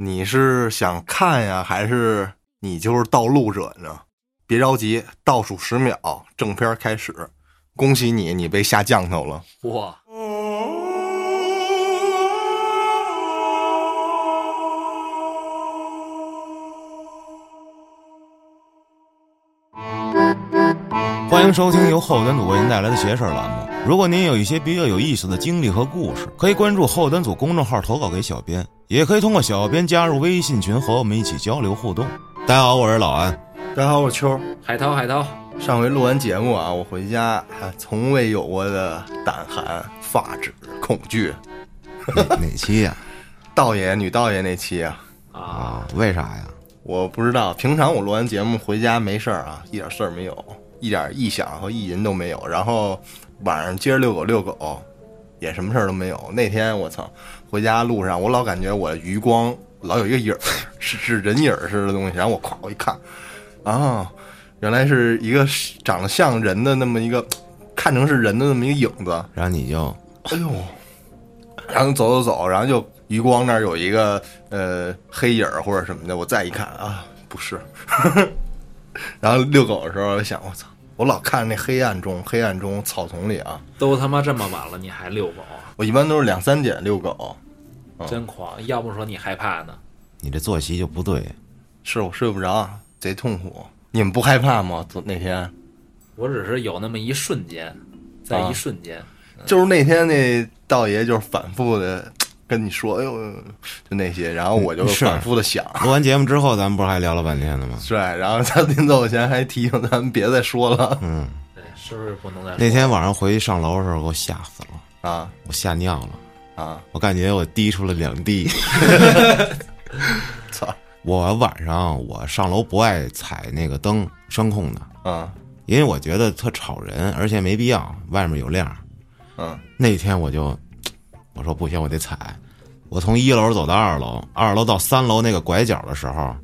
你是想看呀，还是你就是盗录者呢？别着急，倒数十秒，正片开始。恭喜你，你被下降头了。哇！欢迎收听由后端组为您带来的邪事儿栏目。如果您有一些比较有意思的经历和故事，可以关注后端组公众号投稿给小编，也可以通过小编加入微信群和我们一起交流互动。大家好，我是老安。大家好，我是秋。海涛，海涛，上回录完节目啊，我回家啊，从未有过的胆寒、发指、恐惧。哪哪期呀、道爷、女道爷那期啊，啊，啊？为啥呀？我不知道。平常我录完节目回家没事儿啊，一点事儿没有，一点异响和意淫都没有。然后晚上接着遛狗遛狗，也什么事儿都没有。那天我操，回家路上我老感觉我余光老有一个影儿，是是人影儿似的东西。然后我咵我一看，啊，原来是一个长得像人的那么一个，看成是人的那么一个影子。然后你就哎呦，然后走走走，然后就余光那儿有一个呃黑影儿或者什么的，我再一看啊，不是。然后遛狗的时候，我想我操，我老看那黑暗中，黑暗中草丛里啊，都他妈这么晚了，你还遛狗，我一般都是两三点遛狗，真狂！要不说你害怕呢？你这作息就不对。是我睡不着，贼痛苦。你们不害怕吗？昨那天我只是有那么一瞬间，在一瞬间，就是那天那道爷就是反复的跟你说，哎呦，就那些，然后我就反复的想。录完节目之后，咱们不是还聊了半天呢吗？是，然后他临走前还提醒咱们别再说了嗯，对，是不是不能再说那天晚上回去上楼的时候，给我吓死了，啊我吓尿了，啊！我感觉我滴出了两滴。操我晚上我上楼不爱踩那个灯，声控的，啊因为我觉得特吵人，而且没必要，外面有亮。嗯那天我就 我说不行，我得踩。我从一楼走到二楼，二楼到三楼那个拐角的时候，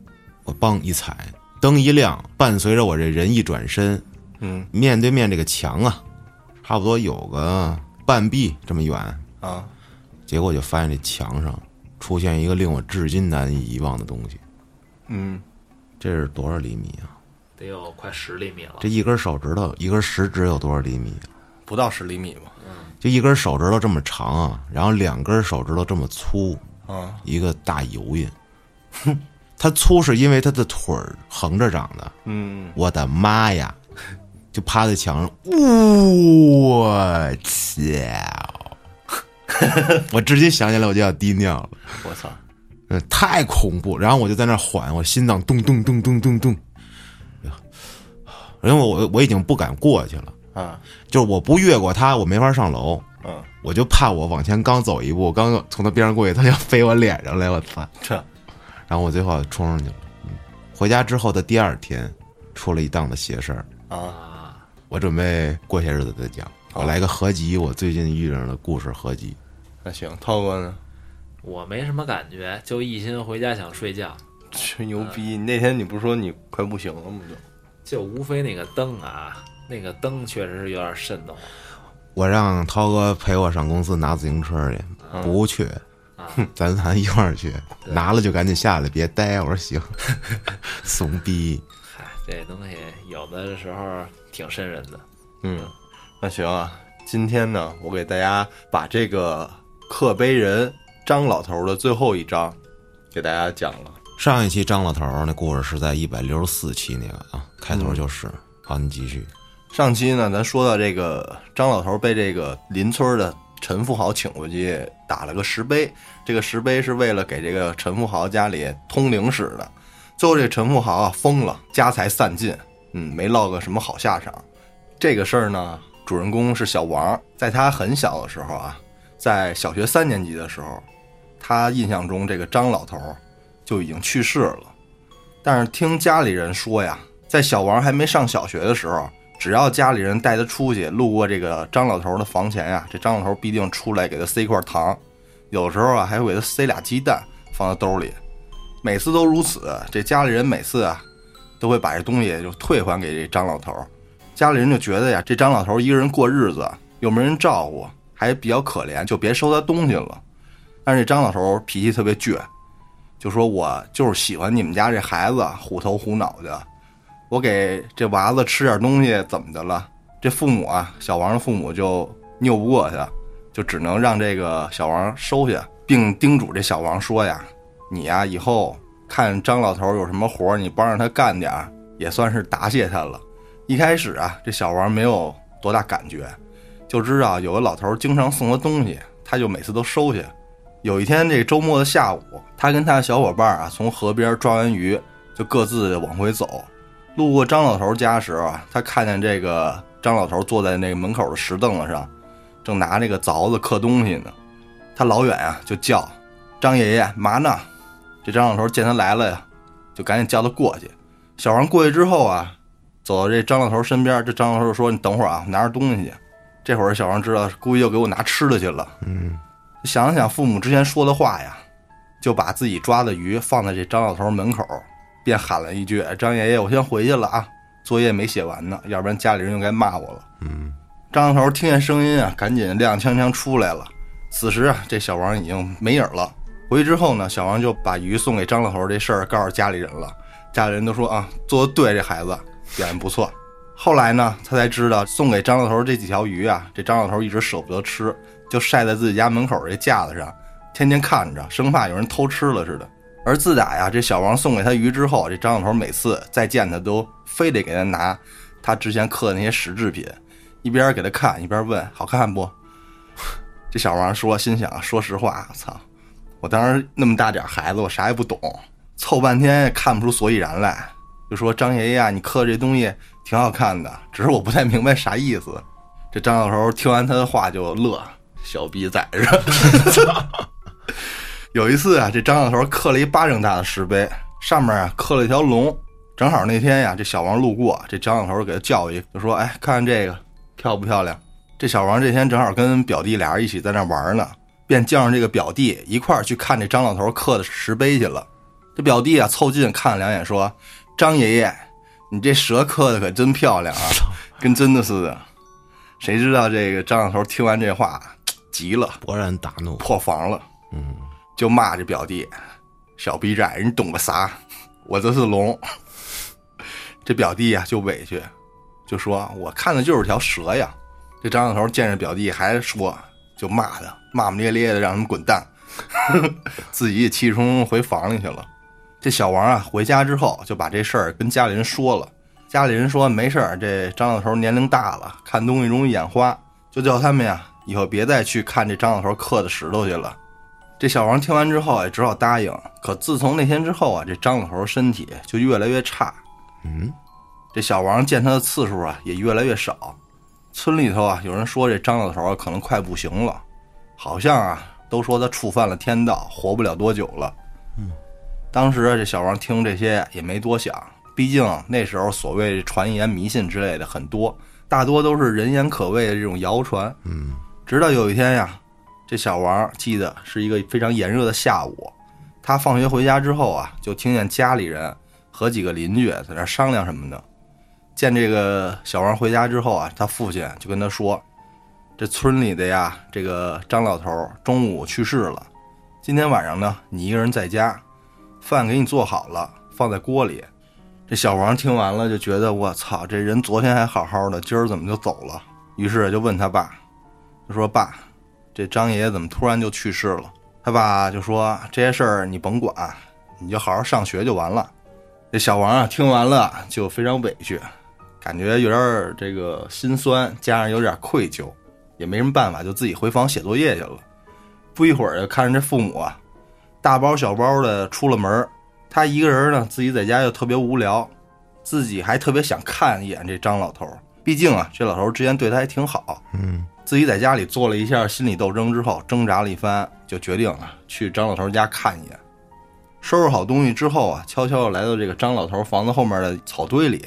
我梆一踩，灯一亮，伴随着我这人一转身，嗯面对面这个墙啊，差不多有个半壁这么远，啊结果就发现这墙上出现一个令我至今难以遗忘的东西。嗯这是多少厘米啊？得有快十厘米了这。一根手指头，一根食指有多少厘米啊？不到十厘米吧？嗯就一根手指头这么长啊，然后两根手指头这么粗，啊一个大油印。哼它粗是因为它的腿儿横着长的。嗯我的妈呀！就趴在墙上，我操！我直接想起来我就要滴尿了，我操嗯，太恐怖。然后我就在那缓，我心脏咚咚咚咚咚咚。因为我我已经不敢过去了，啊就是我不越过他，我没法上楼。嗯我就怕我往前刚走一步，刚从他边上过去，他要飞我脸上来，我操！这然后我最后冲上去了。嗯，回家之后的第二天，出了一档子邪事儿，啊啊，我准备过些日子再讲。我来个合集，我最近遇上的故事合集。那行，涛哥呢？我没什么感觉，就一心回家想睡觉，吹牛逼！那天你不是说你快不行了吗？就就无非那个灯啊，那个灯确实是有点瘆得慌。我让涛哥陪我上公司拿自行车去，不去，啊，咱咱一块儿去。拿了就赶紧下来，别待。我说行，怂逼。嗨，这东西有的时候挺瘆人的。嗯，那行啊。今天呢，我给大家把这个刻碑人张老头的最后一章给大家讲了。上一期张老头儿那故事是在一百六十四期那个啊，开头就是。好，你继续。上期呢，咱说到这个张老头被这个邻村的陈富豪请过去打了个石碑，这个石碑是为了给这个陈富豪家里通灵使的。最后这陈富豪啊疯了，家财散尽，嗯，没落个什么好下场。这个事儿呢，主人公是小王，在他很小的时候啊，在小学三年级的时候，他印象中这个张老头就已经去世了。但是听家里人说呀，在小王还没上小学的时候，只要家里人带他出去，路过这个张老头的房前呀，这张老头必定出来给他塞一块糖，有时候啊还会给他塞俩鸡蛋放在兜里，每次都如此。这家里人每次啊都会把这东西就退还给这张老头。家里人就觉得呀，这张老头一个人过日子又没人照顾，还比较可怜，就别收他东西了。但是这张老头脾气特别倔，就说我就是喜欢你们家这孩子虎头虎脑的，我给这娃子吃点东西怎么的了？这父母啊，小王的父母就拗不过去，就只能让这个小王收下，并叮嘱这小王说呀：“你呀，以后看张老头有什么活，你帮着他干点，也算是答谢他了。”一开始啊，这小王没有多大感觉，就知道有个老头经常送他东西，他就每次都收下。有一天这周末的下午，他跟他的小伙伴啊从河边抓完鱼，就各自往回走。路过张老头家时啊，他看见这个张老头坐在那个门口的石凳子上，正拿那个凿子刻东西呢。他老远啊就叫张爷爷嘛呢？这张老头见他来了呀，就赶紧叫他过去。小王过去之后啊，走到这张老头身边，这张老头说：“你等会儿啊，拿着东西去。”这会儿小王知道，估计又给我拿吃的去了。嗯，想了想父母之前说的话呀，就把自己抓的鱼放在这张老头门口，便喊了一句：“张爷爷，我先回去了啊，作业没写完呢，要不然家里人又该骂我了。”嗯，张老头听见声音啊，赶紧踉踉跄出来了。此时啊，这小王已经没影了。回去之后呢，小王就把鱼送给张老头这事儿告诉家里人了。家里人都说啊，做的对，这孩子表现不错。后来呢，他才知道送给张老头这几条鱼啊，这张老头一直舍不得吃，就晒在自己家门口这架子上，天天看着，生怕有人偷吃了似的。而自打呀，这小王送给他鱼之后，这张老头每次再见他，都非得给他拿他之前刻的那些石制品，一边给他看，一边问好看不？这小王说，心想，说实话，操，我当时那么大点孩子，我啥也不懂，凑半天也看不出所以然来，就说张爷爷啊，你刻这东西挺好看的，只是我不太明白啥意思。这张老头听完他的话就乐，小逼崽子。有一次啊，这张老头刻了一巴掌大的石碑，上面啊刻了一条龙。正好那天呀，这小王路过，这张老头给他叫一，就说：“哎，看看这个漂不漂亮？”这小王这天正好跟表弟俩人一起在那玩呢，便叫上这个表弟一块儿去看这张老头刻的石碑去了。这表弟啊凑近看了两眼，说：“张爷爷，你这蛇刻的可真漂亮啊，跟真的似的。”谁知道这个张老头听完这话急了，勃然大怒。破防了，嗯，就骂这表弟：“小逼崽，你懂个啥？我这是龙。”这表弟呀就委屈，就说：“我看的就是条蛇呀。”这张老头见着表弟还说，就骂他，骂骂咧咧的让他们滚蛋，自己也气冲冲回房里去了。这小王啊回家之后就把这事儿跟家里人说了，家里人说没事儿，这张老头年龄大了，看东西容易眼花，就叫他们呀以后别再去看这张老头刻的石头去了。这小王听完之后也只好答应。可自从那天之后啊，这张老头身体就越来越差，嗯，这小王见他的次数啊也越来越少。村里头啊，有人说这张老头啊可能快不行了，好像啊都说他触犯了天道，活不了多久了。当时啊这小王听这些也没多想，毕竟那时候所谓传言迷信之类的很多，大多都是人言可畏的这种谣传。嗯，直到有一天呀，这小王记得是一个非常炎热的下午，他放学回家之后啊，就听见家里人和几个邻居在那商量什么呢。见这个小王回家之后啊，他父亲就跟他说：“这村里的呀，这个张老头中午去世了，今天晚上呢，你一个人在家，饭给你做好了，放在锅里。”这小王听完了就觉得我操，这人昨天还好好的，今儿怎么就走了？于是就问他爸，就说：“爸，这张爷爷怎么突然就去世了？”他爸就说：“这些事儿你甭管，你就好好上学就完了。”这小王啊，听完了就非常委屈。感觉有点这个心酸，加上有点愧疚，也没什么办法，就自己回房写作业去了。不一会儿，看着这父母啊，大包小包的出了门他一个人呢，自己在家又特别无聊，自己还特别想看一眼这张老头。毕竟啊，这老头之前对他还挺好。嗯，自己在家里做了一下心理斗争之后，挣扎了一番，就决定啊去张老头家看一眼。收拾好东西之后啊，悄悄地来到这个张老头房子后面的草堆里。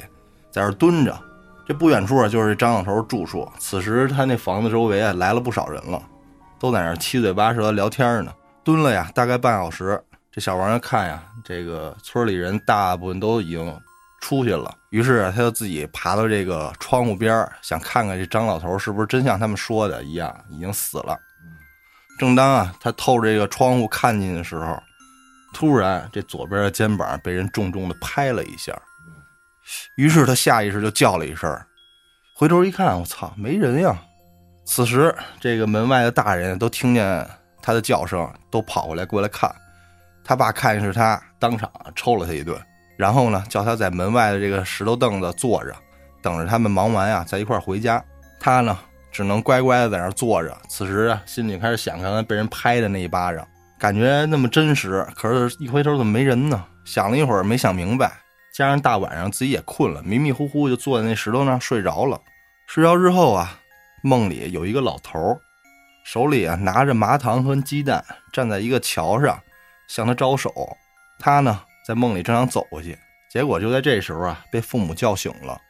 在这蹲着，这不远处啊就是张老头住处。此时他那房子周围啊来了不少人了，都在那七嘴八舌聊天呢。蹲了呀大概半小时，这小王一看呀，这个村里人大部分都已经出去了，于是他就自己爬到这个窗户边想看看这张老头是不是真像他们说的一样已经死了。正当啊他透着这个窗户看进去的时候，突然这左边的肩膀被人重重的拍了一下，于是他下意识就叫了一声，回头一看，我操，没人呀！此时这个门外的大人都听见他的叫声，都跑过来过来看。他爸看见是他，当场抽了他一顿，然后呢，叫他在门外的这个石头凳子坐着，等着他们忙完呀，再一块儿回家。他呢，只能乖乖的在那儿坐着。此时啊，心里开始想刚才被人拍的那一巴掌，感觉那么真实。可是，一回头怎么没人呢？想了一会儿，没想明白。加上大晚上自己也困了，迷迷糊糊就坐在那石头那睡着了。睡着之后啊，梦里有一个老头儿，手里啊拿着麻糖和鸡蛋，站在一个桥上。向他招手，他呢在梦里正想走过去，结果就在这时候啊，被父母叫醒了。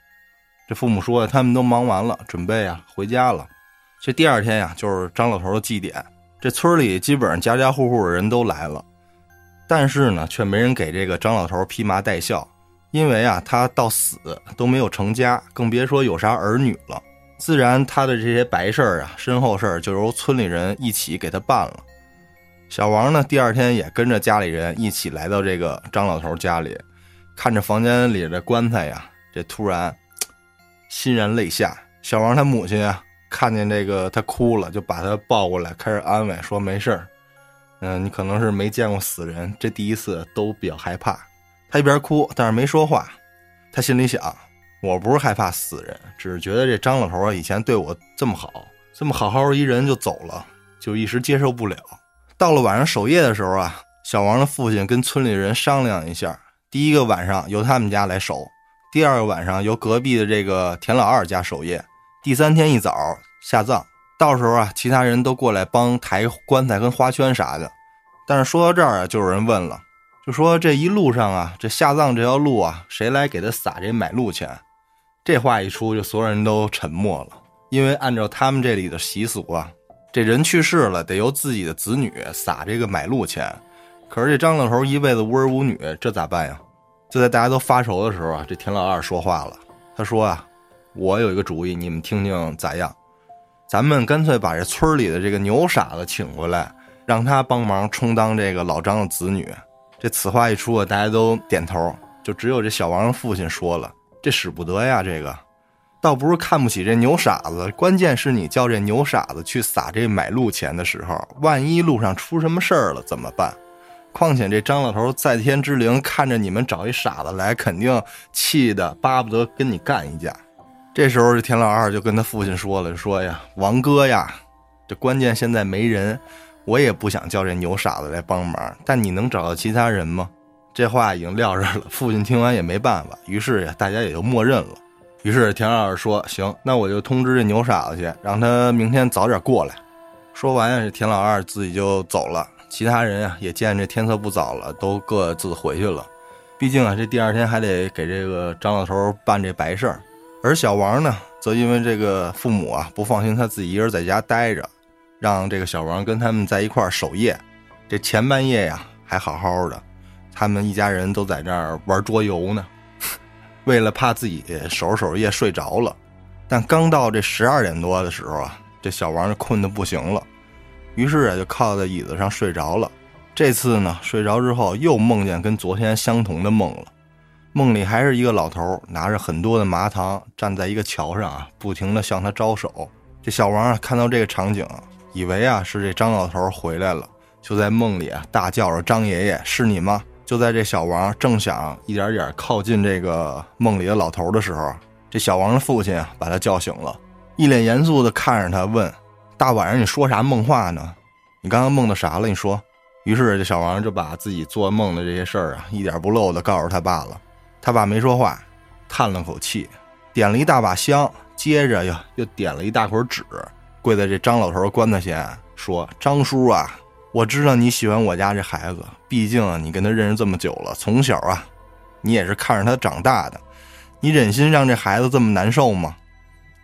这父母说他们都忙完了，准备啊回家了。这第二天呀，就是张老头的祭典，这村里基本上家家户户的人都来了，但是呢，却没人给这个张老头披麻戴孝，因为啊，他到死都没有成家，更别说有啥儿女了。自然，他的这些白事儿啊、身后事儿，就由村里人一起给他办了。小王呢，第二天也跟着家里人一起来到这个张老头家里，看着房间里的棺材呀，这突然欣然泪下。小王他母亲啊，看见这个他哭了，就把他抱过来，开始安慰说：“没事儿，嗯，你可能是没见过死人，这第一次都比较害怕。”他一边哭，但是没说话。他心里想：“我不是害怕死人，只是觉得这张老头啊，以前对我这么好，这么好好一人就走了，就一时接受不了。”到了晚上守夜的时候啊，小王的父亲跟村里人商量一下，第一个晚上由他们家来守，第二个晚上由隔壁的这个田老二家守夜，第三天一早下葬。到时候啊，其他人都过来帮抬棺材跟花圈啥的。但是说到这儿啊，就有人问了，就说这一路上啊，这下葬这条路啊，谁来给他撒这买路钱？这话一出，就所有人都沉默了，因为按照他们这里的习俗啊。这人去世了，得由自己的子女撒这个买路钱。可是这张老头一辈子无儿无女，这咋办呀？就在大家都发愁的时候啊，这田老二说话了。他说啊：“我有一个主意，你们听听咋样？咱们干脆把这村里的这个牛傻子请过来，让他帮忙充当这个老张的子女。”这此话一出啊，大家都点头，就只有这小王的父亲说了：“这使不得呀，这个。”倒不是看不起这牛傻子，关键是你叫这牛傻子去撒这买路钱的时候，万一路上出什么事儿了怎么办？况且这张老头在天之灵看着你们找一傻子来，肯定气的巴不得跟你干一架。这时候这田老二就跟他父亲说了：“说呀，王哥呀，这关键现在没人，我也不想叫这牛傻子来帮忙，但你能找到其他人吗？”这话已经撂这儿了，父亲听完也没办法，于是呀，大家也就默认了。于是田老二说：“行，那我就通知这牛傻子去，让他明天早点过来。”说完呀，这田老二自己就走了。其他人啊，也见这天色不早了，都各自回去了。毕竟啊，这第二天还得给这个张老头办这白事儿。而小王呢，则因为这个父母啊不放心他自己一人在家待着，让这个小王跟他们在一块儿守夜。这前半夜呀，还好好的，他们一家人都在那儿玩桌游呢。为了怕自己守着守着夜睡着了，但刚到这十二点多的时候啊，这小王就困得不行了，于是啊就靠在椅子上睡着了。这次呢，睡着之后又梦见跟昨天相同的梦了，梦里还是一个老头拿着很多的麻糖站在一个桥上啊，不停的向他招手。这小王啊看到这个场景，以为啊是这张老头回来了，就在梦里啊大叫着：“张爷爷，是你吗？”就在这小王正想一点点靠近这个梦里的老头的时候，这小王的父亲把他叫醒了，一脸严肃的看着他问：“大晚上你说啥梦话呢？你刚刚梦到啥了？你说。”于是这小王就把自己做梦的这些事儿啊，一点不漏的告诉他爸了。他爸没说话，叹了口气，点了一大把香，接着又又点了一大捆纸，跪在这张老头棺材前说：“张叔啊。”我知道你喜欢我家这孩子，毕竟，你跟他认识这么久了，从小啊，你也是看着他长大的，你忍心让这孩子这么难受吗？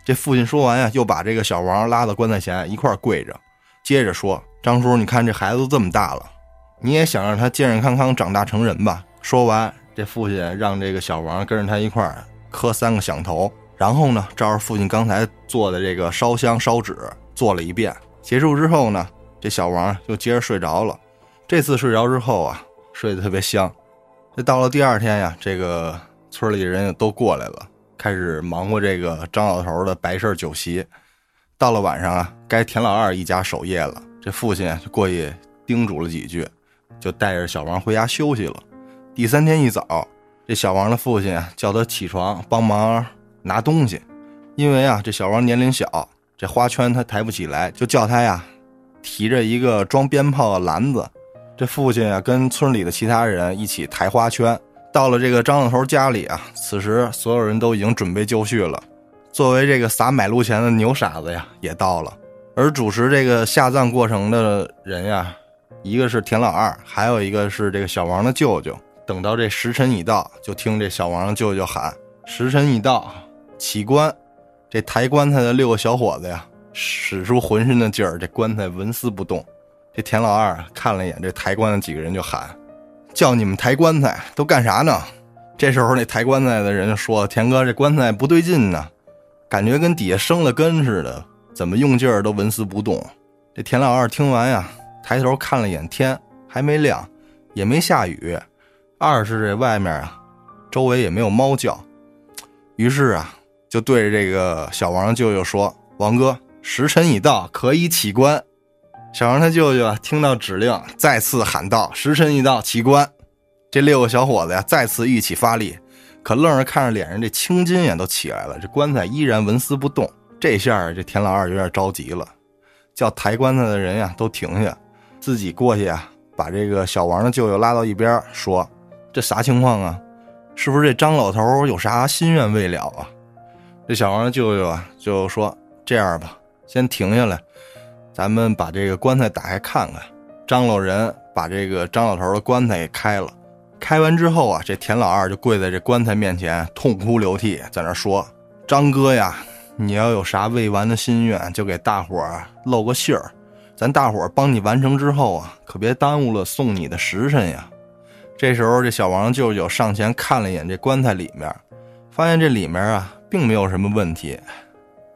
这父亲说完呀，又把这个小王拉到棺材前一块跪着，接着说：“张叔，你看这孩子这么大了，你也想让他健健康康长大成人吧？”说完，这父亲让这个小王跟着他一块磕三个响头，然后呢，照着父亲刚才做的这个烧香烧纸做了一遍，结束之后呢。这小王又接着睡着了。这次睡着之后啊，睡得特别香。这到了第二天呀，这个村里人都过来了，开始忙活这个张老头的白事酒席。到了晚上啊，该田老二一家守夜了，这父亲就过去叮嘱了几句，就带着小王回家休息了。第三天一早，这小王的父亲叫他起床帮忙拿东西，因为啊这小王年龄小，这花圈他抬不起来，就叫他呀提着一个装鞭炮的篮子。这父亲啊跟村里的其他人一起抬花圈。到了这个张老头家里啊，此时所有人都已经准备就绪了。作为这个撒买路钱的牛傻子呀，也到了。而主持这个下葬过程的人呀，一个是田老二，还有一个是这个小王的舅舅。等到这时辰已到，就听这小王的舅舅喊：“时辰已到，起棺！”这抬棺材的六个小伙子呀，使出浑身的劲儿，这棺材纹丝不动。这田老二看了一眼这抬棺的几个人，就喊：“叫你们抬棺材都干啥呢？”这时候那抬棺材的人就说：“田哥，这棺材不对劲呢。”感觉跟底下生了根似的，怎么用劲儿都纹丝不动。这田老二听完呀，抬头看了眼天，还没亮，也没下雨。二是这外面啊，周围也没有猫叫。于是啊，就对着这个小王舅舅说：“王哥，时辰已到，可以起棺。”小王他舅舅，听到指令，再次喊道：“时辰已到，起棺！”这六个小伙子呀，再次一起发力。可愣是看着脸上这青筋也都起来了，这棺材依然纹丝不动。这下这田老二有点着急了，叫抬棺材的人呀都停下，自己过去啊，把这个小王的舅舅拉到一边，说：“这啥情况啊？是不是这张老头有啥心愿未了啊？”这小王的舅舅啊就说：“这样吧，先停下来，咱们把这个棺材打开看看。”张老人把这个张老头的棺材给开了。开完之后啊，这田老二就跪在这棺材面前，痛哭流涕，在那说：“张哥呀，你要有啥未完的心愿，就给大伙儿露个信儿，咱大伙儿帮你完成之后啊，可别耽误了送你的时辰呀。”这时候，这小王舅舅上前看了一眼这棺材里面，发现这里面啊，并没有什么问题。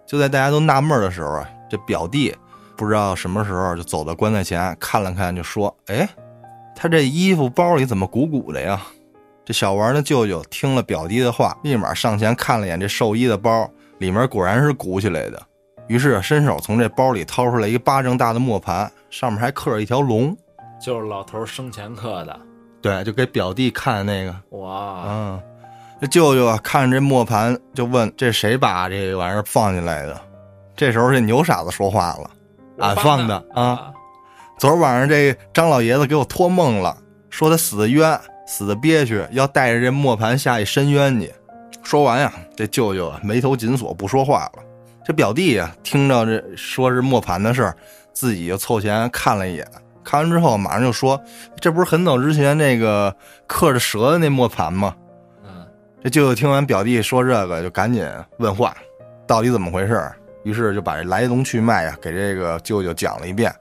就在大家都纳闷的时候啊，这表弟不知道什么时候就走到棺材前看了看，就说：“哎。”他这衣服包里怎么鼓鼓的呀？这小王的舅舅听了表弟的话，立马上前看了眼这寿衣的包，里面果然是鼓起来的。于是伸手从这包里掏出来一个巴掌大的磨盘，上面还刻着一条龙，就是老头生前刻的。对，就给表弟看那个。哇，嗯，这舅舅啊，看着这磨盘就问：“这谁把这玩意儿放进来的？”这时候这牛傻子说话了：“俺放的啊。”昨儿晚上，这张老爷子给我托梦了，说他死的冤，死的憋屈，要带着这磨盘下去深渊去。说完呀，这舅舅啊眉头紧锁，不说话了。这表弟呀，听着这说是磨盘的事儿，自己就凑前看了一眼，看完之后马上就说：“这不是很早之前那个刻着蛇的那磨盘吗？”这舅舅听完表弟说这个，就赶紧问话，到底怎么回事？于是就把这来龙去脉呀给这个舅舅讲了一遍。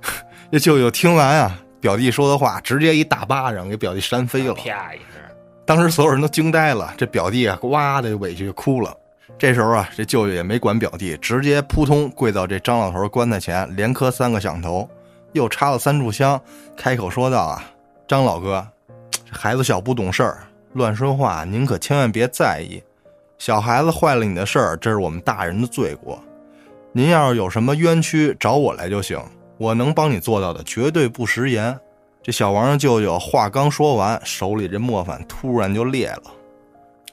这舅舅听完啊，表弟说的话，直接一大巴掌给表弟扇飞了，啪一声。当时所有人都惊呆了，这表弟啊，哇的委屈就哭了。这时候啊，这舅舅也没管表弟，直接扑通跪到这张老头棺材前，连磕三个响头，又插了三炷香，开口说道：“啊，张老哥，这孩子小不懂事儿，乱说话，您可千万别在意。小孩子坏了你的事儿，这是我们大人的罪过。您要是有什么冤屈，找我来就行。”我能帮你做到的，绝对不食言。这小王的舅舅话刚说完，手里这磨盘突然就裂了。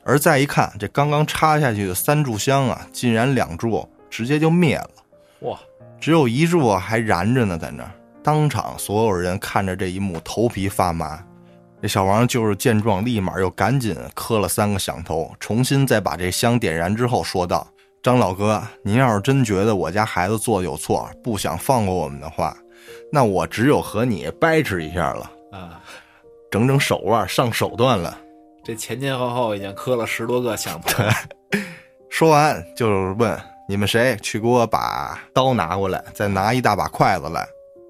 而再一看，这刚刚插下去的三炷香啊，竟然两柱直接就灭了。哇，只有一柱还燃着呢，在那儿。当场所有人看着这一幕，头皮发麻。这小王就是见状，立马又赶紧磕了三个响头，重新再把这香点燃之后，说道。张老哥，您要是真觉得我家孩子做的有错，不想放过我们的话，那我只有和你掰扯一下了啊！整整手腕，上手段了。这前前后后已经磕了十多个响头。说完就问你们谁去给我把刀拿过来，再拿一大把筷子来。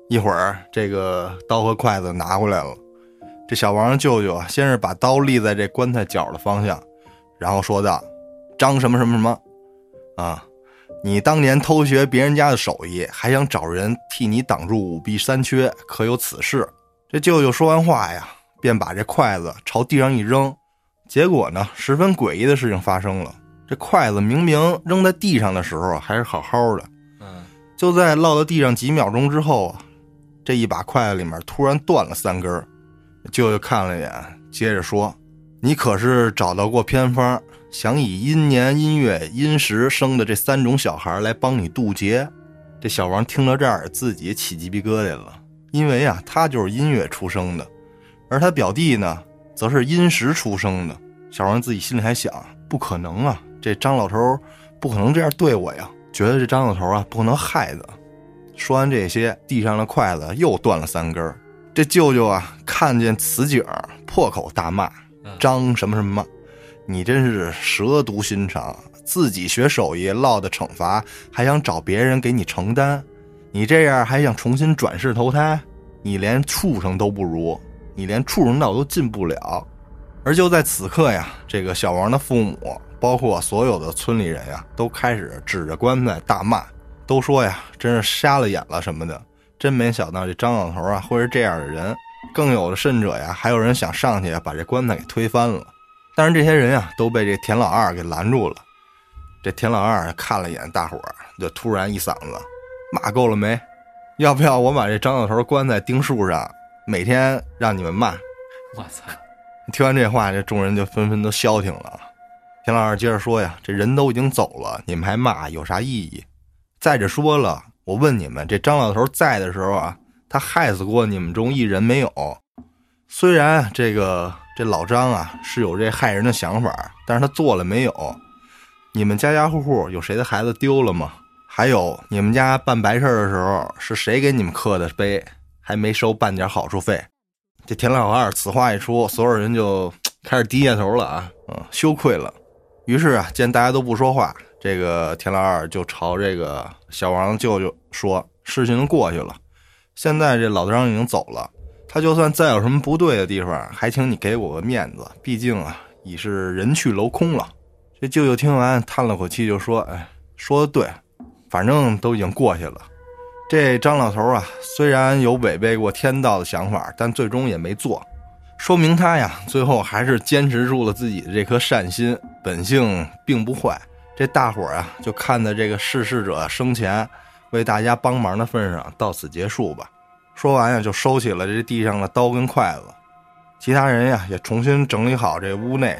一会儿这个刀和筷子拿过来了。这小王舅舅啊先是把刀立在这棺材角的方向，然后说道：“张什么什么什么。”啊，你当年偷学别人家的手艺，还想找人替你挡住五弊三缺，可有此事？这舅舅说完话呀，便把这筷子朝地上一扔。结果呢，十分诡异的事情发生了。这筷子明明扔在地上的时候还是好好的，嗯，就在落到地上几秒钟之后啊，这一把筷子里面突然断了三根儿。舅舅看了一眼，接着说：“你可是找到过偏方，想以阴年、阴月、阴时生的这三种小孩来帮你渡劫？”这小王听到这儿，自己起鸡皮疙瘩了，因为啊，他就是阴月出生的，而他表弟呢，则是阴时出生的。小王自己心里还想：不可能啊，这张老头不可能这样对我呀！觉得这张老头啊，不可能害他。说完这些，地上的筷子又断了三根儿。这舅舅啊，看见此景，破口大骂：“张什么什么，你真是蛇毒心肠！自己学手艺落的惩罚，还想找别人给你承担？你这样还想重新转世投胎？你连畜生都不如，你连畜生道都进不了。”而就在此刻呀，这个小王的父母，包括所有的村里人呀，都开始指着棺材大骂，都说呀，真是瞎了眼了什么的。真没想到这张老头啊会是这样的人，更有的甚者呀，还有人想上去把这棺材给推翻了。但是这些人呀都被这田老二给拦住了。这田老二看了一眼大伙儿，就突然一嗓子骂够了没？要不要我把这张老头棺材钉树上，每天让你们骂？我操！听完这话，这众人就纷纷都消停了。田老二接着说呀：“这人都已经走了，你们还骂有啥意义？再者说了。”我问你们，这张老头在的时候啊，他害死过你们中一人没有？虽然这个这老张啊是有这害人的想法，但是他做了没有？你们家家户户有谁的孩子丢了吗？还有你们家办白事的时候是谁给你们刻的碑，还没收半点好处费？这田老二此话一出，所有人就开始低下头了啊，嗯，羞愧了。于是啊，见大家都不说话。这个田老二就朝这个小王舅舅说：“事情过去了，现在这老张已经走了。他就算再有什么不对的地方，还请你给我个面子。毕竟啊，已是人去楼空了。”这舅舅听完叹了口气，就说：“哎，说的对，反正都已经过去了。这张老头啊，虽然有违背过天道的想法，但最终也没做，说明他呀，最后还是坚持住了自己的这颗善心，本性并不坏。”这大伙儿啊，就看在这个逝世者生前为大家帮忙的份上，到此结束吧。说完呀，就收起了这地上的刀跟筷子。其他人呀，也重新整理好这屋内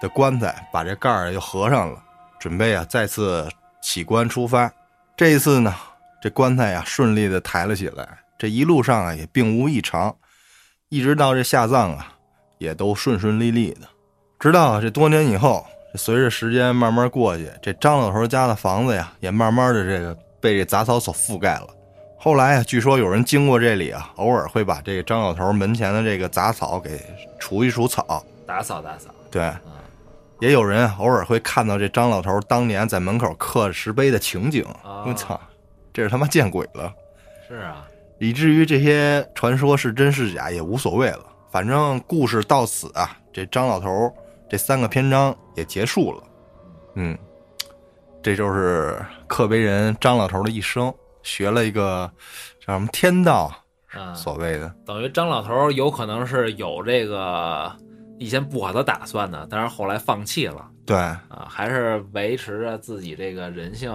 的棺材，把这盖儿又合上了，准备啊再次起棺出发。这一次呢，这棺材呀顺利的抬了起来，这一路上啊也并无异常，一直到这下葬啊，也都顺顺利利的。直到这多年以后。随着时间慢慢过去，这张老头家的房子呀，也慢慢的这个被这杂草所覆盖了。后来啊，据说有人经过这里啊，偶尔会把这个张老头门前的这个杂草给除一除草，打扫打扫。对，也有人偶尔会看到这张老头当年在门口刻石碑的情景。我操，这是他妈见鬼了！是啊，以至于这些传说是真是假也无所谓了，反正故事到此啊，这张老头。这三个篇章也结束了，嗯，这就是刻碑人张老头的一生，学了一个叫什么天道，所谓的，等于张老头有可能是有这个以前不好的打算的，但是后来放弃了，对啊，还是维持着自己这个人性，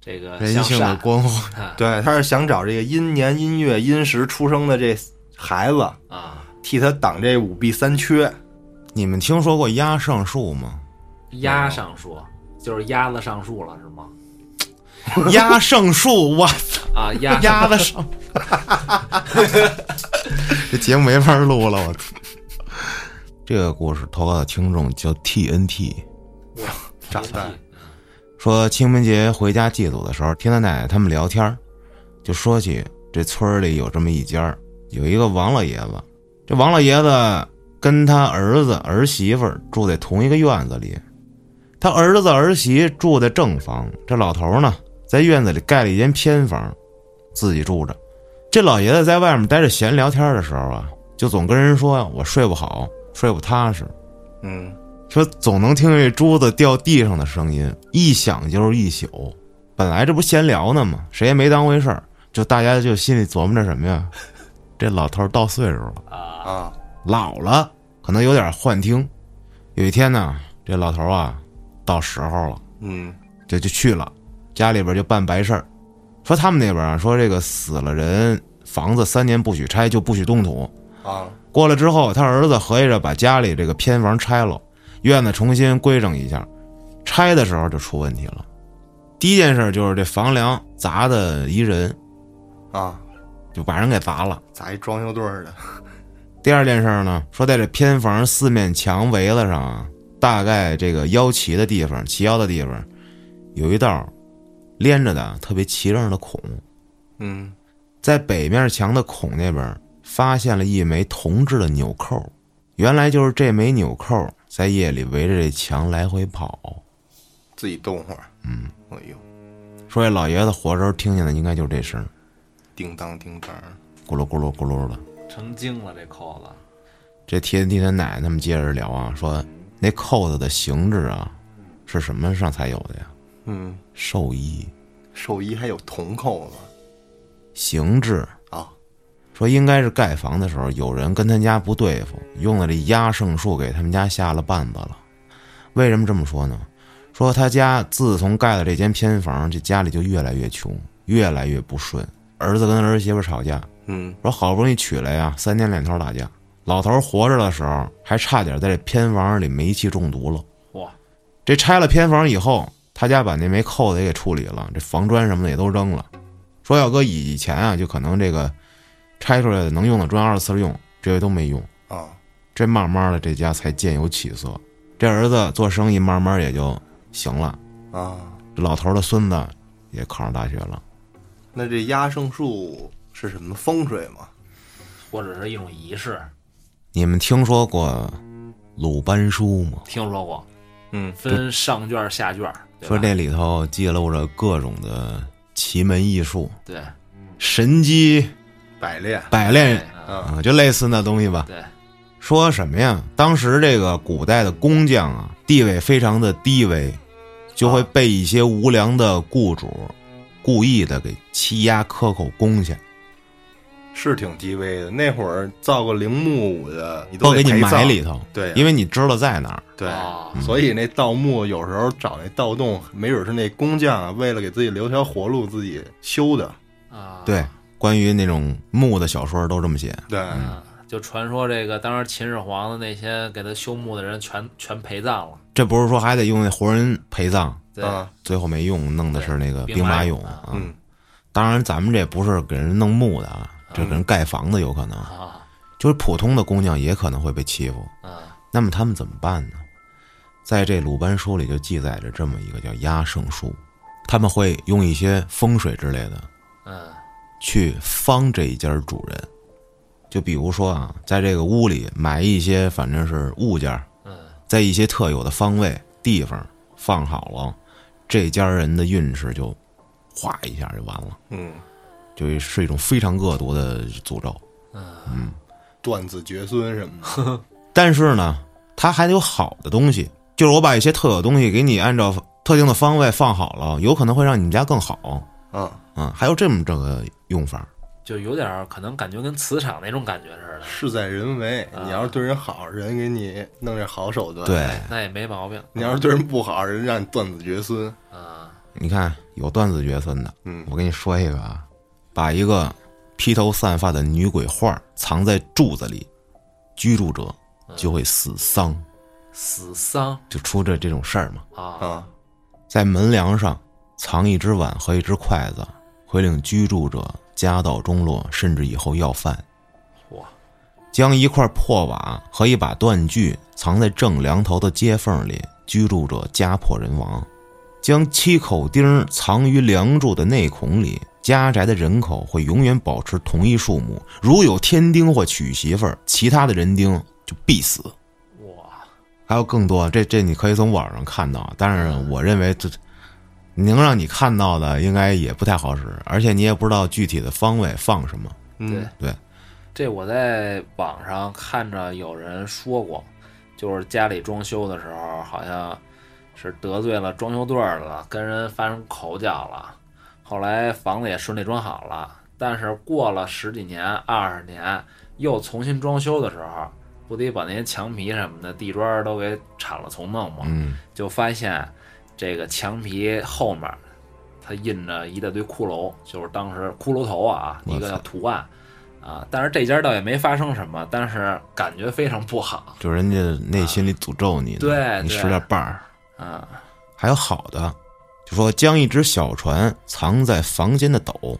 这个人性的光辉，对，他是想找这个阴年阴月阴时出生的这孩子啊，替他挡这五弊三缺。你们听说过鸭上树吗？鸭上树就是鸭子上树了，是吗？鸭上树，我操啊！鸭鸭子上，这节目没法录了，我操！这个故事投稿的听众叫 TNT，炸弹说清明节回家祭祖的时候，听他奶奶他们聊天，就说起这村里有这么一家，有一个王老爷子，这王老爷子。跟他儿子儿媳妇住在同一个院子里，他儿子儿媳住在正房，这老头呢在院子里盖了一间偏房，自己住着。这老爷子在外面待着闲聊天的时候啊，就总跟人说：“我睡不好，睡不踏实。”嗯，说总能听见珠子掉地上的声音，一响就是一宿。本来这不闲聊呢嘛？谁也没当回事儿，就大家就心里琢磨着什么呀？这老头到岁数了啊。老了，可能有点幻听。有一天呢，这老头啊，到时候了，嗯就就去了，家里边就办白事儿，说他们那边啊，说这个死了人，房子三年不许拆，就不许动土。啊过了之后，他儿子合计着把家里这个偏房拆了，院子重新规整一下。拆的时候就出问题了，第一件事就是这房梁砸的一人，啊，就把人给砸了。砸一装修队儿的？第二件事呢，说在这偏房四面墙围子上啊，大概这个腰齐的地方，齐腰的地方，有一道连着的特别齐整的孔，嗯在北面墙的孔那边发现了一枚铜制的纽扣，原来就是这枚纽扣在夜里围着这墙来回跑。自己动会儿。嗯，哎呦，说这老爷子活着时候听见的应该就是这声，叮当叮当。咕噜咕噜咕噜的。成精了这扣子。这天地他奶奶他们接着聊啊，说那扣子的形制啊，是什么上才有的呀？嗯，寿衣寿衣还有铜扣子形制，啊？说应该是盖房的时候有人跟他家不对付，用了这压胜术给他们家下了绊子了。为什么这么说呢？说他家自从盖了这间偏房，这家里就越来越穷，越来越不顺。儿子跟儿媳妇吵架，嗯说好不容易娶来呀，三天两头打架。老头活着的时候，还差点在这偏房里煤气中毒了。哇，这拆了偏房以后，他家把那枚扣子也给处理了，这房砖什么的也都扔了。说要搁以前啊，就可能这个拆出来的能用的砖二次用，这些都没用。啊，这慢慢的这家才渐有起色。这儿子做生意慢慢也就行了，啊，这老头的孙子也考上大学了。那这压胜术是什么风水吗？或者是一种仪式，你们听说过鲁班书吗？听说过，嗯分上卷下卷，说这里头记录着各种的奇门异术、对。神机。百炼。百炼。啊，就类似那东西吧。对，说什么呀？当时这个古代的工匠啊，地位非常的低微，就会被一些无良的雇主故意的给欺压克扣工钱，是挺低微的。那会儿造个陵墓的，你都给你埋里头，对，因为你知道在哪儿。对，哦所以那盗墓有时候找那盗洞，没准是那工匠啊，为了给自己留条活路，自己修的。啊，对，关于那种墓的小说都这么写。对，嗯，就传说这个当时秦始皇的那些给他修墓的人全全陪葬了，这不是说还得用那活人陪葬，对，啊，最后没用，弄的是那个兵马俑兵马俑啊。嗯，当然，咱们这不是给人弄墓的啊，这给人盖房子有可能，啊，就是普通的姑娘也可能会被欺负。嗯那么他们怎么办呢？在这鲁班书里就记载着这么一个叫压胜术，他们会用一些风水之类的嗯去方这一家主人。就比如说啊，在这个屋里买一些反正是物件儿，嗯在一些特有的方位地方放好了，这家人的运势就哗一下就完了，嗯，就是一种非常恶毒的诅咒。嗯断子绝孙什么的。但是呢，它还得有好的东西，就是我把一些特有东西给你按照特定的方位放好了，有可能会让你们家更好。嗯，嗯，还有这么这个用法。就有点儿可能感觉跟磁场那种感觉似的，事在人为。啊你要是对人好，人给你弄点好手段；对，那也没毛病。你要是对人不好，人让你断子绝孙。啊，你看有断子绝孙的，嗯我跟你说一个啊，把一个披头散发的女鬼画藏在柱子里，居住者就会死丧，死丧？就出这这种事儿嘛。啊，啊，在门梁上藏一只碗和一只筷子，会令居住者家道中落，甚至以后要饭。哇，将一块破瓦和一把断锯藏在正梁头的接缝里，居住者家破人亡；将七口钉藏于梁柱的内孔里，家宅的人口会永远保持同一数目。如有添丁或娶媳妇儿，其他的人丁就必死。哇，还有更多，这这你可以从网上看到，但是我认为这能让你看到的应该也不太好使，而且你也不知道具体的方位放什么。嗯对，对，这我在网上看着有人说过，就是家里装修的时候，好像是得罪了装修队儿了，跟人发生口角了。后来房子也顺利装好了，但是过了十几年、二十年，又重新装修的时候，不得把那些墙皮什么的、地砖都给铲了重弄吗？嗯，就发现这个墙皮后面，它印着一大堆骷髅，就是当时骷髅头啊，一个叫图案啊。但是这家倒也没发生什么，但是感觉非常不好就是人家内心里诅咒你对你使点绊儿。啊。还有好的，就说将一只小船藏在房间的斗，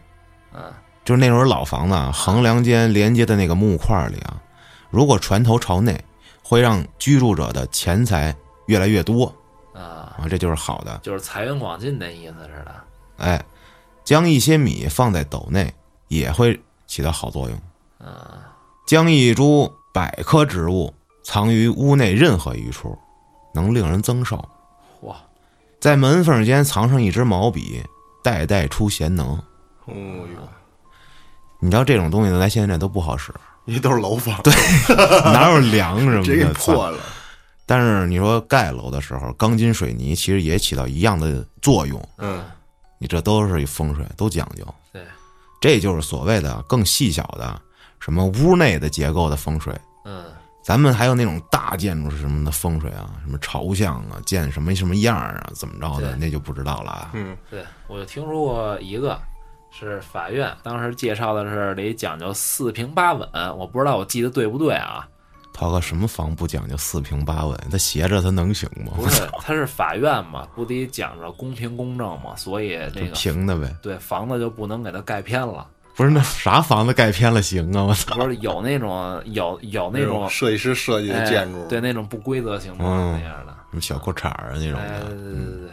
嗯就是那种老房子啊，横梁间连接的那个木块里啊，如果船头朝内，会让居住者的钱财越来越多啊，啊，这就是好的。就是财源广进的意思似的。哎，将一些米放在斗内也会起到好作用。嗯将一株百科植物藏于屋内任何一处，能令人增寿。嚯，在门缝间藏上一支毛笔，代代出贤能。哦哟，你知道这种东西呢，咱现在都不好使，因为都是楼房，对，哪有梁什么的？破了。但是你说盖楼的时候，钢筋水泥其实也起到一样的作用。嗯，你这都是风水，都讲究。对，这就是所谓的更细小的什么屋内的结构的风水。嗯咱们还有那种大建筑是什么的风水啊，什么朝向啊，建什么什么样儿啊，怎么着的，那就不知道了啊。嗯，对，我就听说过一个，是法院当时介绍的是得讲究四平八稳，我不知道我记得对不对啊？涛哥，什么房不讲究四平八稳？他斜着他能行吗？不是，他是法院嘛，不得讲究公平公正嘛，所以那个平的呗。对房子就不能给它盖偏了。不是那啥房子盖偏了行啊？我操！不是有那种有有那种设计师设计的哎建筑，对那种不规则形状嗯那样的。什么小裤衩儿啊那种哎，对的，对对对，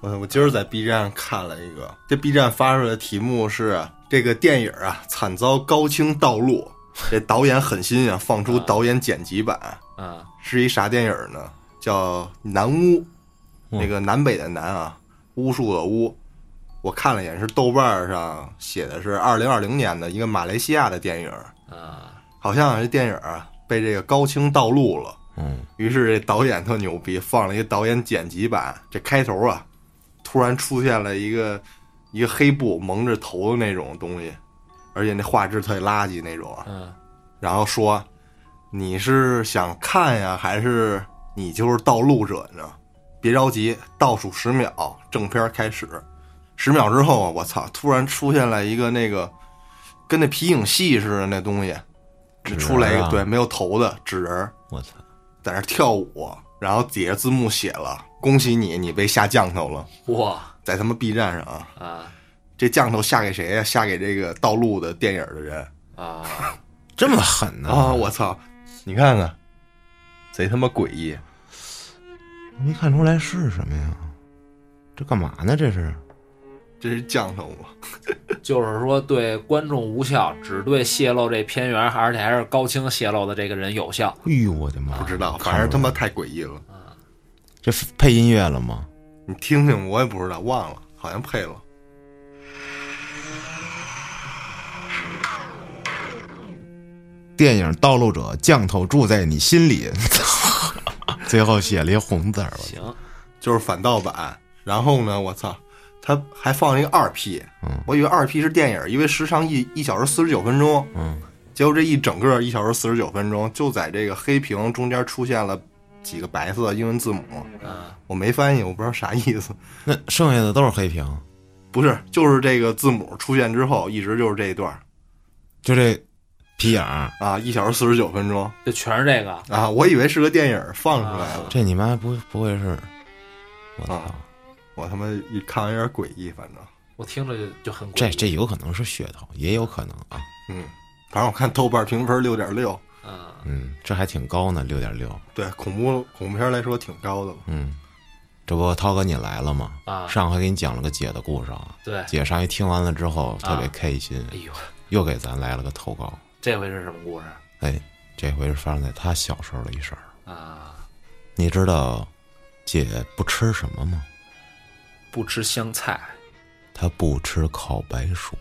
我我今儿在 B 站看了一个，这 B 站发出来的题目是这个电影啊惨遭高清盗录，这导演狠心啊，放出导演剪辑版，嗯是一啥电影呢？叫《南巫》，嗯那个南北的南啊，巫术的巫。我看了一眼，是豆瓣上写的是二零二零年的一个马来西亚的电影，啊好像这电影啊被这个高清盗录了。嗯，于是这导演特牛逼，放了一个导演剪辑版。这开头啊，突然出现了一个一个黑布蒙着头的那种东西，而且那画质特垃圾那种啊。嗯然后说：“你是想看呀，还是你就是盗录者呢？别着急，倒数十秒，正片开始。十秒之后啊，我操！突然出现了一个那个跟那皮影戏似的那东西，只出来一个、啊对没有头的纸人儿。”我操！在那跳舞，然后底下字幕写了：“恭喜你，你被下降头了。哇”在他妈 B 站上啊，啊这降头下给谁呀、下给这个盗录的电影的人啊！这么狠呢？啊！我操！你看看，贼他妈诡异。没看出来是什么呀？这干嘛呢？这是？这是降头吗？就是说对观众无效，只对泄露这片源，而且还是高清泄露的这个人有效。哎呦我的妈！不知道，反正他妈太诡异了。这配音乐了吗？你听听，我也不知道，忘了，好像配了。电影《盗录者》降头住在你心里，最后写了一红字儿。行，就是反盗版。然后呢，我操，他还放了一个二 P，嗯我以为二 P 是电影，因为时长一一小时四十九分钟。嗯，结果这一整个一小时四十九分钟，就在这个黑屏中间出现了几个白色的英文字母，嗯我没翻译，我不知道啥意思。那剩下的都是黑屏，不是，就是这个字母出现之后，一直就是这一段就这皮影儿。啊，一小时四十九分钟就全是这个。啊，我以为是个电影放出来了，这你妈不不会是？我操！啊我他妈一看有点诡异，反正，我听着就就很诡异这这有可能是噱头，也有可能啊。嗯，反正我看豆瓣评分六点六，嗯嗯，这还挺高呢，六点六。对恐怖恐怖片来说挺高的了。嗯，这不涛哥你来了吗？啊，上回给你讲了个姐的故事啊，对，姐上一听完了之后特别啊开心，哎呦，又给咱来了个投稿。这回是什么故事哎，这回是发生在他小时候的一事儿。啊？你知道姐不吃什么吗？不吃香菜他不吃烤白薯，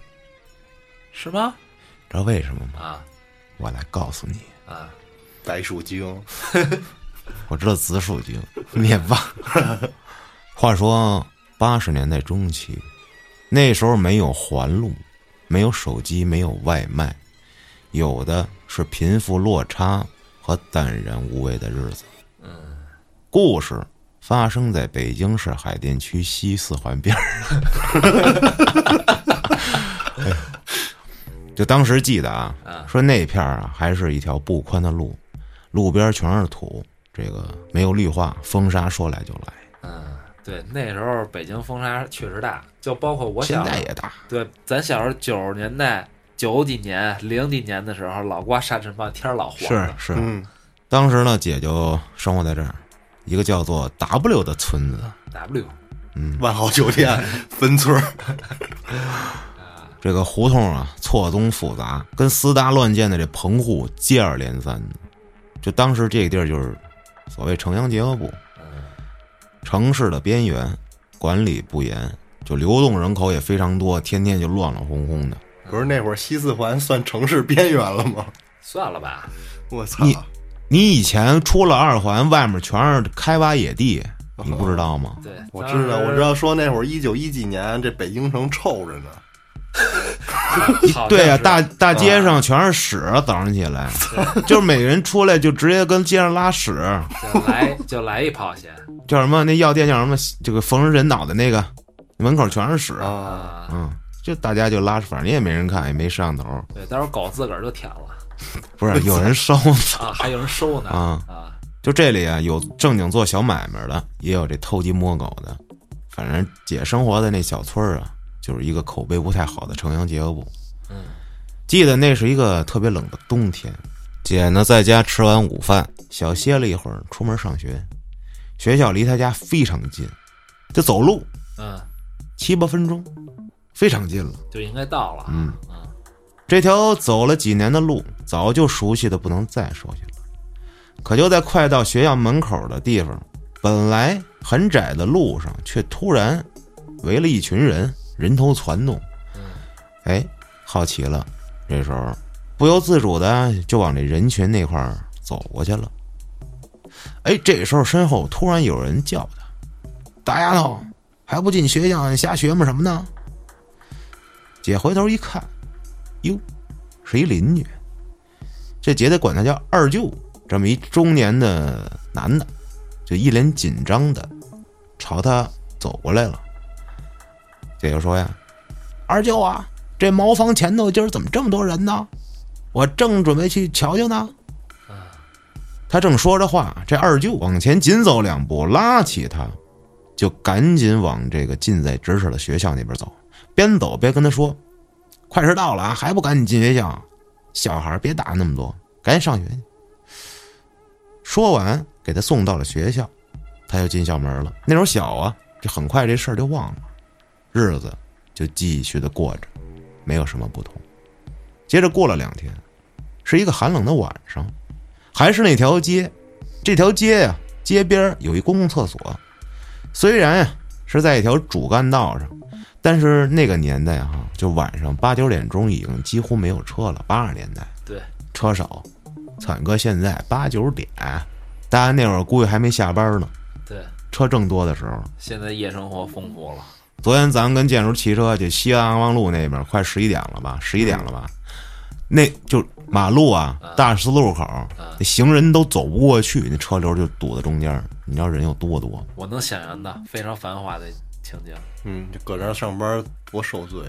是吗？知道为什么吗？啊我来告诉你，啊，白薯精，我知道紫薯精，你也忘。话说八十年代中期，那时候没有环路，没有手机，没有外卖，有的是贫富落差和淡然无味的日子。嗯，故事发生在北京市海淀区西四环边儿。哎 就当时记得啊，说那片儿啊还是一条不宽的路，路边全是土，这个没有绿化，风沙说来就来。嗯，对，那时候北京风沙确实大，就包括我现在也大，对，咱小时候九十年代、九几年、零几年的时候，老刮沙尘暴，天儿老黄是。是。嗯，当时呢，姐就生活在这儿，一个叫做 W 的村子。W，嗯万豪酒店 分村儿，这个胡同啊，错综复杂，跟私搭乱建的这棚户接二连三的。就当时这个地儿就是所谓城乡结合部，城市的边缘，管理不严，就流动人口也非常多，天天就乱乱哄哄的。不是那会儿西四环算城市边缘了吗？算了吧，我操！你你以前出了二环，外面全是开挖野地，你不知道吗？对，我知道，我知道，说那会儿一九一几年，这北京城臭着呢。对呀、呀、大大街上全是屎，早上起来，就是每个人出来就直接跟街上拉屎，就来就来一泡先叫什么？那药店叫什么？这个缝人人脑袋那个，门口全是屎，啊，啊。嗯，就大家就拉屎，反正也没人看，也没摄像头，对，待会儿狗自个儿就舔了 不是有人收 啊，还有人收呢啊。啊！就这里啊，有正经做小买卖的，也有这偷鸡摸狗的。反正姐生活的那小村儿啊，就是一个口碑不太好的城乡结合部。嗯，记得那是一个特别冷的冬天，姐呢在家吃完午饭，小歇了一会儿，出门上学。学校离她家非常近，就走路嗯，七八分钟，非常近了。就应该到了。嗯嗯这条走了几年的路，早就熟悉的不能再熟悉了。可就在快到学校门口的地方，本来很窄的路上，却突然围了一群人，人头攒动。哎，好奇了，这时候不由自主的就往这人群那块走过去了。哎，这时候身后突然有人叫他：“大丫头，还不进学校瞎学摸什么呢？”姐回头一看，哟，是一邻居。这姐得管他叫二舅，这么一中年的男的，就一脸紧张的朝他走过来了。姐就说呀：“二舅啊，这茅房前头今儿怎么这么多人呢？我正准备去瞧瞧呢。”他正说着话，这二舅往前紧走两步，拉起他，就赶紧往这个近在咫尺的学校那边走。边走边跟他说：“快迟到了啊，还不赶紧进学校？小孩别打那么多，赶紧上学去。”说完，给他送到了学校，他就进校门了。那时候小啊，这很快这事儿就忘了，日子就继续的过着，没有什么不同。接着过了两天，是一个寒冷的晚上，还是那条街，这条街呀、街边有一公共厕所，虽然呀、是在一条主干道上。但是那个年代哈、就晚上八九点钟已经几乎没有车了。八十年代对，车少，惨哥现在八九点，大家那会儿估计还没下班呢，对，车正多的时候。现在夜生活丰富了。昨天咱们跟建筑骑车去西安安王路那边，快十一点了吧？十一点了吧？那就马路啊，大十字路口，那行人都走不过去，那车流就堵在中间儿。你知道人有多多？我能想象到非常繁华的情景。嗯，就搁这儿上班多受罪。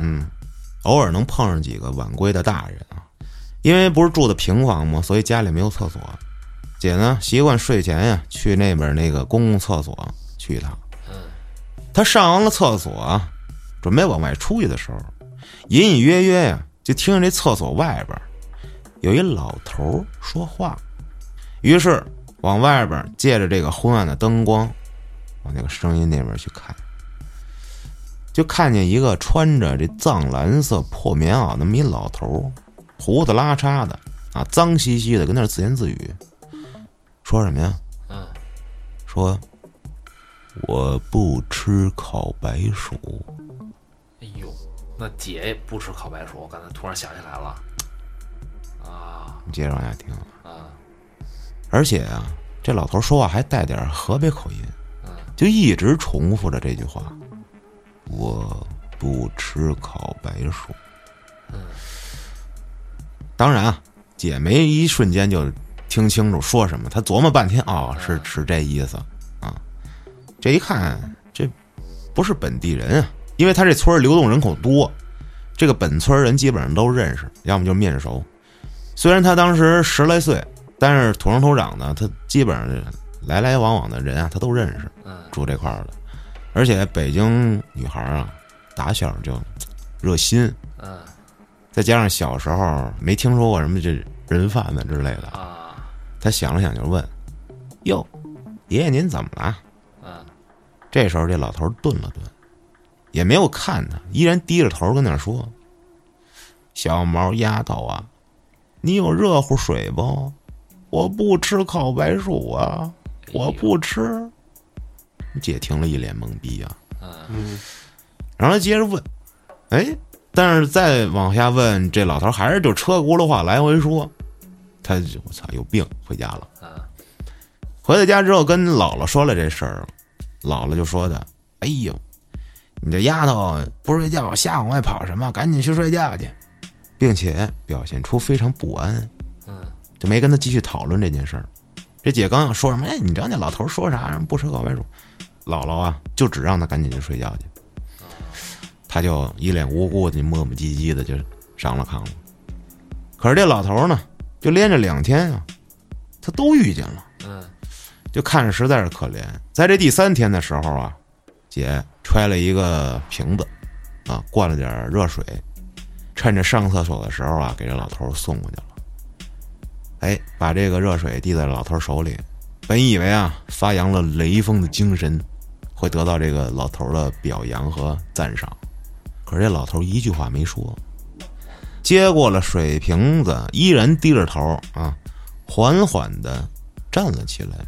嗯，偶尔能碰上几个晚归的大人啊，因为不是住的平房嘛，所以家里没有厕所。姐呢习惯睡前呀去那边那个公共厕所去一趟。嗯，她上完了厕所啊，准备往外出去的时候，隐隐约约呀就听见这厕所外边有一老头儿说话，于是往外边借着这个昏暗的灯光，往那个声音那边去看。就看见一个穿着这藏蓝色破棉袄那么一老头儿，胡子拉碴的啊，脏兮兮的，跟那儿自言自语，说什么呀？嗯，说我不吃烤白薯。哎呦，那姐也不吃烤白薯，我刚才突然想起来了。啊你接着往下听，啊，而且啊，这老头说话还带点河北口音，嗯就一直重复着这句话：我不吃烤白薯。嗯当然啊，姐没一瞬间就听清楚说什么，她琢磨半天，哦，是是这意思啊。这一看，这不是本地人啊，因为他这村儿流动人口多，这个本村人基本上都认识，要么就是面熟。虽然他当时十来岁，但是土生土长的，他基本上来来往往的人啊，他都认识，嗯住这块儿的。而且北京女孩啊，打小就热心，嗯再加上小时候没听说过什么这人贩子之类的，啊他想了想就问：“哟，爷爷您怎么了嗯？”这时候这老头顿了顿，也没有看他，依然低着头跟那儿说：“小毛丫头啊，你有热乎水不？我不吃烤白薯啊，我不吃。”姐听了一脸懵逼啊，嗯嗯，然后接着问：“哎，但是再往下问，这老头还是就车轱辘话来回说，他就我操有病，回家了。嗯回到家之后，跟姥姥说了这事儿，姥姥就说的：“哎呦，你这丫头不睡觉，瞎往外跑什么？赶紧去睡觉去，并且表现出非常不安，嗯就没跟他继续讨论这件事儿。这姐刚要说什么，哎，你知道那老头说啥？不吃烤白薯。姥姥啊，就只让他赶紧去睡觉去。他就一脸无辜的磨磨唧唧的就上了炕了。可是这老头呢，就连着两天啊，他都遇见了。嗯就看着实在是可怜。在这第三天的时候啊，姐揣了一个瓶子，啊，灌了点热水，趁着上厕所的时候啊，给这老头送过去了。哎，把这个热水递在老头手里，本以为啊，发扬了雷锋的精神，会得到这个老头的表扬和赞赏。可是这老头一句话没说，接过了水瓶子，依然低着头啊，缓缓的站了起来，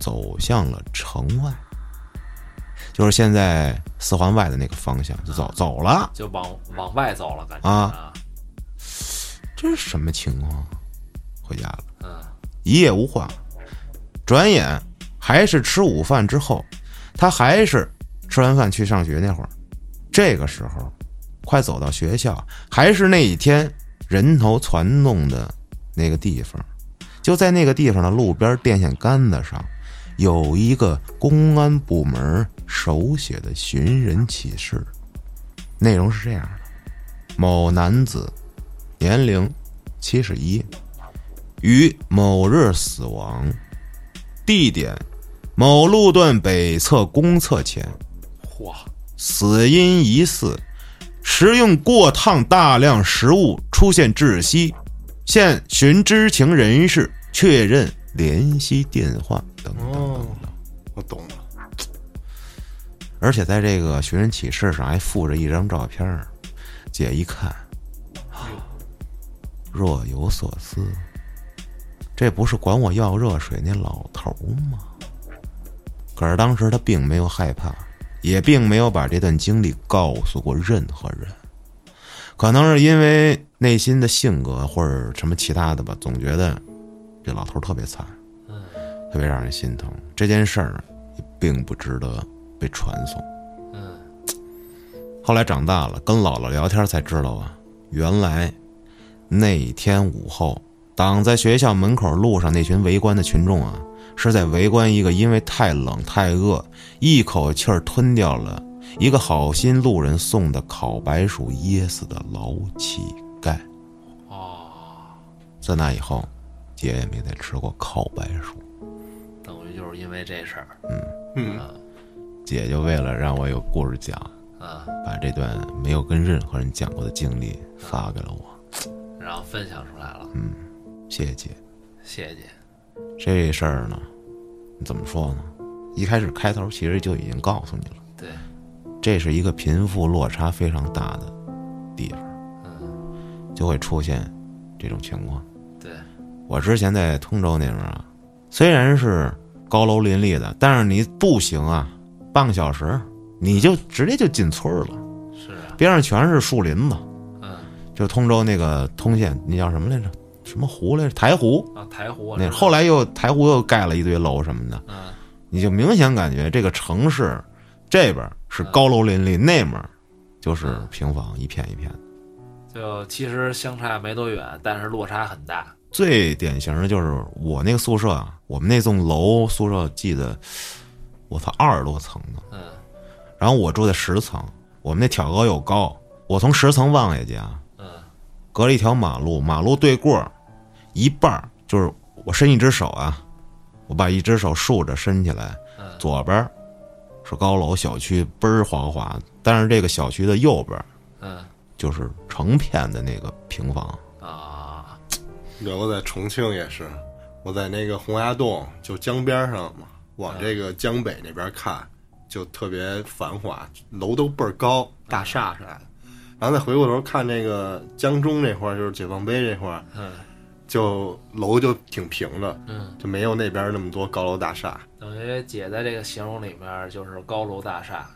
走向了城外，就是现在四环外的那个方向，就走走了。就往往外走了，感觉啊这是什么情况？回家了，嗯一夜无话。转眼还是吃午饭之后，他还是吃完饭去上学那会儿，这个时候快走到学校，还是那一天人头攒动的那个地方，就在那个地方的路边电线杆子上，有一个公安部门手写的寻人启事，内容是这样的：某男子，年龄七十一，于某日死亡，地点某路段北侧公厕前，嚯，死因疑似食用过烫大量食物出现窒息，现寻知情人士确认联系电话等等等哦等。我懂了。而且在这个寻人启事上还附着一张照片儿姐一看，若有所思，这不是管我要热水那老头吗？可是当时他并没有害怕，也并没有把这段经历告诉过任何人。可能是因为内心的性格或者什么其他的吧，总觉得这老头特别惨，嗯特别让人心疼。这件事儿并不值得被传颂。嗯后来长大了，跟姥姥聊天才知道啊，原来那天午后，挡在学校门口路上那群围观的群众啊，是在围观一个因为太冷太饿，一口气儿吞掉了一个好心路人送的烤白薯噎死的老乞丐。哦，自那以后，姐也没再吃过烤白薯。等于就是因为这事儿，嗯嗯，姐就为了让我有故事讲，啊，把这段没有跟任何人讲过的经历发给了我。然后分享出来了，嗯谢谢姐。谢谢姐，这事儿呢，怎么说呢？一开始开头其实就已经告诉你了，对，这是一个贫富落差非常大的地方，嗯就会出现这种情况。对，我之前在通州那边啊，虽然是高楼林立的，但是你步行啊，半个小时你就直接就进村儿了，是啊，边上全是树林子。嗯就通州那个通县，那叫什么来着？什么湖来着？台湖。啊，台湖那后来，又台湖又盖了一堆楼什么的，嗯你就明显感觉这个城市这边是高楼林立，那面就是嗯平房，一片一片的。就其实相差没多远，但是落差很大，最典型的就是我那个宿舍啊，我们那栋楼宿舍记得，我操二十多层呢。嗯然后我住在十层，我们那挑高又高，我从十层望下去啊，嗯隔了一条马路，马路对过儿一半儿就是我伸一只手啊，我把一只手竖着伸起来，嗯。左边儿是高楼小区，倍儿滑滑，但是这个小区的右边儿嗯。就是成片的那个平房，啊，有我在重庆也是，我在那个洪崖洞，就江边上嘛，往这个江北那边看，就特别繁华，楼都倍儿高，大厦啥的。然后再回过头看那个江中这块儿，就是解放碑这块儿，嗯就楼就挺平的，嗯，就没有那边那么多高楼大厦。等于姐在这个形容里面就是高楼大厦，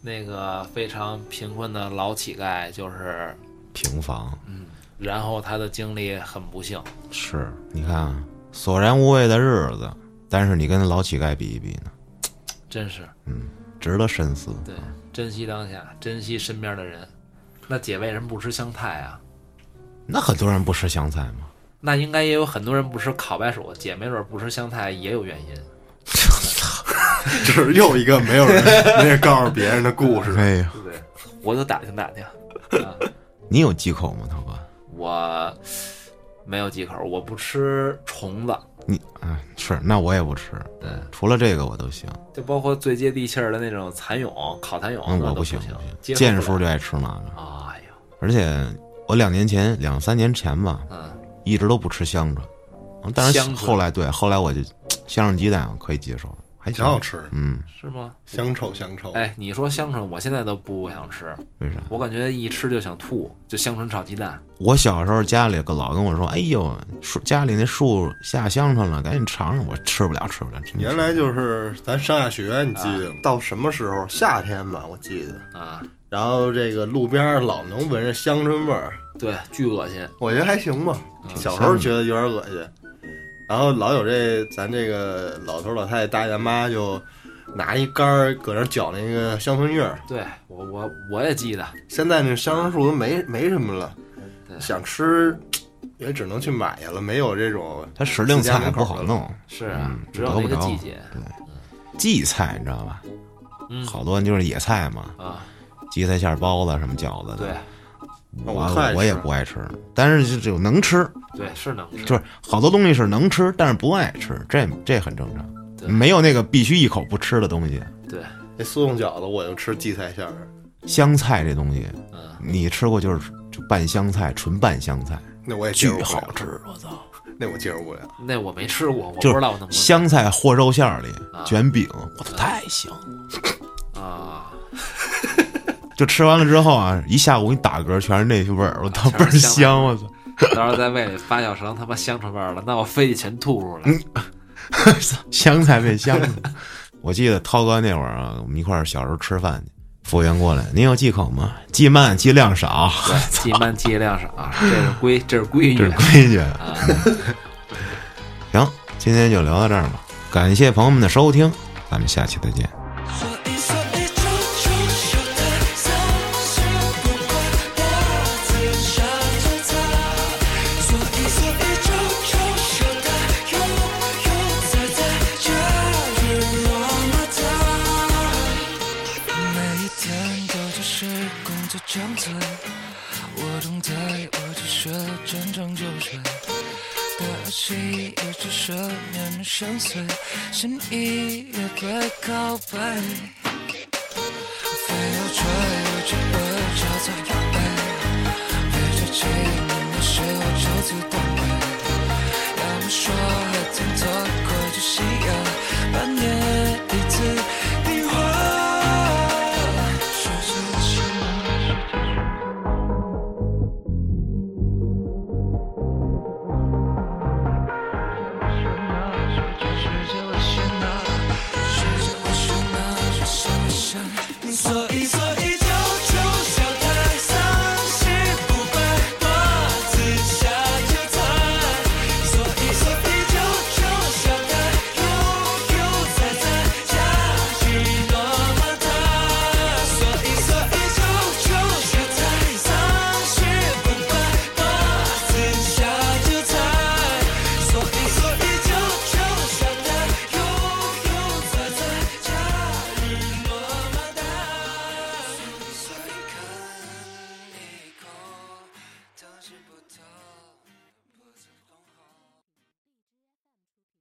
那个非常贫困的老乞丐就是，平房嗯，然后他的经历很不幸，是，你看啊索然无味的日子，但是你跟老乞丐比一比呢，真是嗯值得深思。对，珍惜当下，珍惜身边的人。那姐为什么不吃香菜啊？那很多人不吃香菜吗？那应该也有很多人不吃烤白薯，姐没准不吃香菜也有原因。就是又一个没有人没人告诉别人的故事。哎呀，对？我就打听打听。啊，你有忌口吗，涛哥？我没有忌口，我不吃虫子，你啊，是那我也不吃，对，除了这个我都行。就包括最接地气儿的那种蚕蛹、烤蚕蛹，嗯，那都不行，见叔就爱吃那个，哎呀，而且我两年前、两三年前吧，嗯，一直都不吃香椿，嗯但是后来对，后来我就香椿鸡蛋我可以接受，还挺。好吃，嗯，是吗？香臭香臭。哎，你说香椿，我现在都不想吃，为啥？我感觉一吃就想吐，就香椿炒鸡蛋。我小时候家里个老跟我说：“哎呦，树家里那树下香椿了，赶紧尝尝。”我吃不了，吃不了。真原来就是咱上下学，你记得吗？到什么时候？夏天吧，我记得。啊，然后这个路边老能闻着香椿味儿，对，巨恶心。我觉得还行吧。小时候觉得有点恶心，然后老有这咱这个老头老太太大爷大妈就拿一杆儿搁那儿搅那个香椿叶儿。对我我我也记得，现在那香椿树都没没什么了，想吃也只能去买去了，没有这种它时令菜不好弄，是啊嗯，只有那个季节。荠菜你知道吧？嗯。好多就是野菜嘛，啊，荠菜馅儿包子什么饺子的。对我我也不爱吃，但是就只有能吃，对是能吃，就是好多东西是能吃，但是不爱吃，这这很正常。没有那个必须一口不吃的东西。对，那速冻饺子，我就吃荠菜馅儿，香菜这东西，嗯，你吃过就是就拌香菜，纯拌香菜，那我也接巨好吃，我操！那我接受不了。那我没吃过，我不知道我能不能香菜和肉馅儿里啊卷饼，我操，太香了！啊，就吃完了之后啊，一下午给你打嗝，全是那味儿，我操，倍儿香香！我操，到时候在胃里发酵成他妈香肠味儿了，那我非得全吐出嗯来。香菜变香了。我记得涛哥那会儿啊，我们一块儿小时候吃饭去，服务员过来，您有忌口吗？忌慢，忌量少，对，忌慢忌量少，这是规，这是规矩这是。规矩。啊，行，今天就聊到这儿吧，感谢朋友们的收听，咱们下期再见。年年相随，心意也会告白。